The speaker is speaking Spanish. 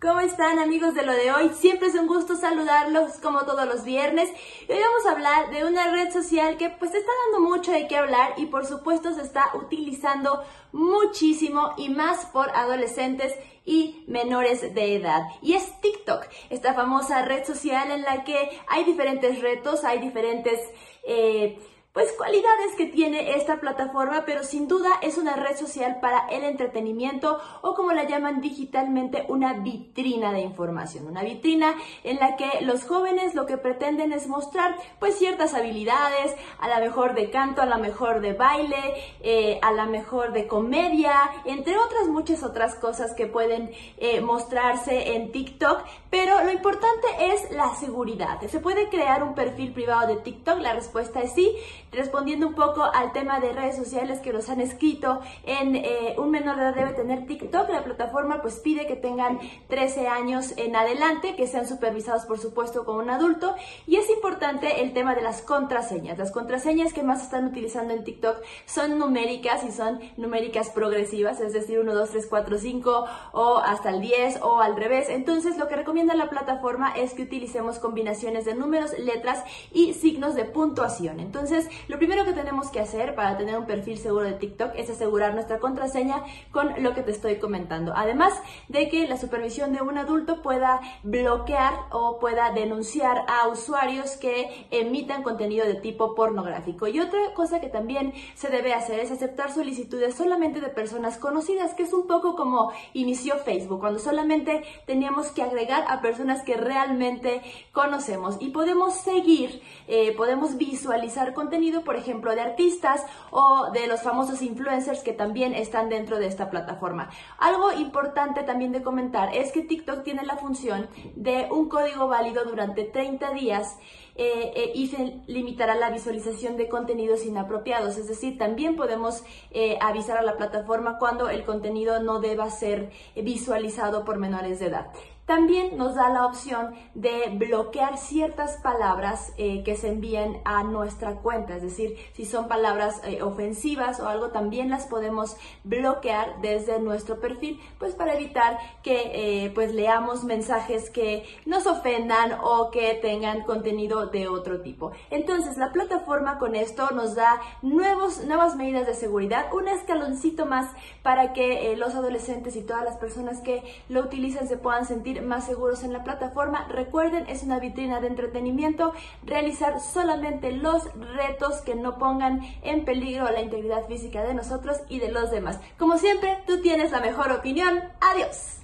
¿Cómo están amigos de lo de hoy? Siempre es un gusto saludarlos como todos los viernes. hoy vamos a hablar de una red social que pues está dando mucho de qué hablar y por supuesto se está utilizando muchísimo y más por adolescentes y menores de edad. Y es TikTok, esta famosa red social en la que hay diferentes retos, hay diferentes... Eh, pues cualidades que tiene esta plataforma, pero sin duda es una red social para el entretenimiento o como la llaman digitalmente una vitrina de información, una vitrina en la que los jóvenes lo que pretenden es mostrar pues ciertas habilidades, a la mejor de canto, a la mejor de baile, eh, a la mejor de comedia, entre otras muchas otras cosas que pueden eh, mostrarse en TikTok, pero lo importante es la seguridad. ¿Se puede crear un perfil privado de TikTok? La respuesta es sí respondiendo un poco al tema de redes sociales que nos han escrito, en eh, un menor de edad debe tener TikTok, la plataforma pues pide que tengan 13 años en adelante, que sean supervisados por supuesto como un adulto y es importante el tema de las contraseñas. Las contraseñas que más están utilizando en TikTok son numéricas y son numéricas progresivas, es decir, 1, 2, 3, 4, 5 o hasta el 10 o al revés. Entonces lo que recomienda la plataforma es que utilicemos combinaciones de números, letras y signos de puntuación. Entonces lo primero que tenemos que hacer para tener un perfil seguro de TikTok es asegurar nuestra contraseña con lo que te estoy comentando. Además de que la supervisión de un adulto pueda bloquear o pueda denunciar a usuarios que emitan contenido de tipo pornográfico. Y otra cosa que también se debe hacer es aceptar solicitudes solamente de personas conocidas, que es un poco como inició Facebook, cuando solamente teníamos que agregar a personas que realmente conocemos y podemos seguir, eh, podemos visualizar contenido por ejemplo, de artistas o de los famosos influencers que también están dentro de esta plataforma. Algo importante también de comentar es que TikTok tiene la función de un código válido durante 30 días eh, eh, y se limitará la visualización de contenidos inapropiados. Es decir, también podemos eh, avisar a la plataforma cuando el contenido no deba ser visualizado por menores de edad. También nos da la opción de bloquear ciertas palabras eh, que se envíen a nuestra cuenta, es decir, si son palabras eh, ofensivas o algo, también las podemos bloquear desde nuestro perfil, pues para evitar que eh, pues leamos mensajes que nos ofendan o que tengan contenido de otro tipo. Entonces, la plataforma con esto nos da nuevos, nuevas medidas de seguridad, un escaloncito más para que los adolescentes y todas las personas que lo utilizan se puedan más seguros en la plataforma. Recuerden, es una vitrina de entretenimiento. Realizar solamente los retos que no pongan en peligro la integridad física de nosotros y de los demás. Como siempre, tú tienes la mejor opinión. Adiós.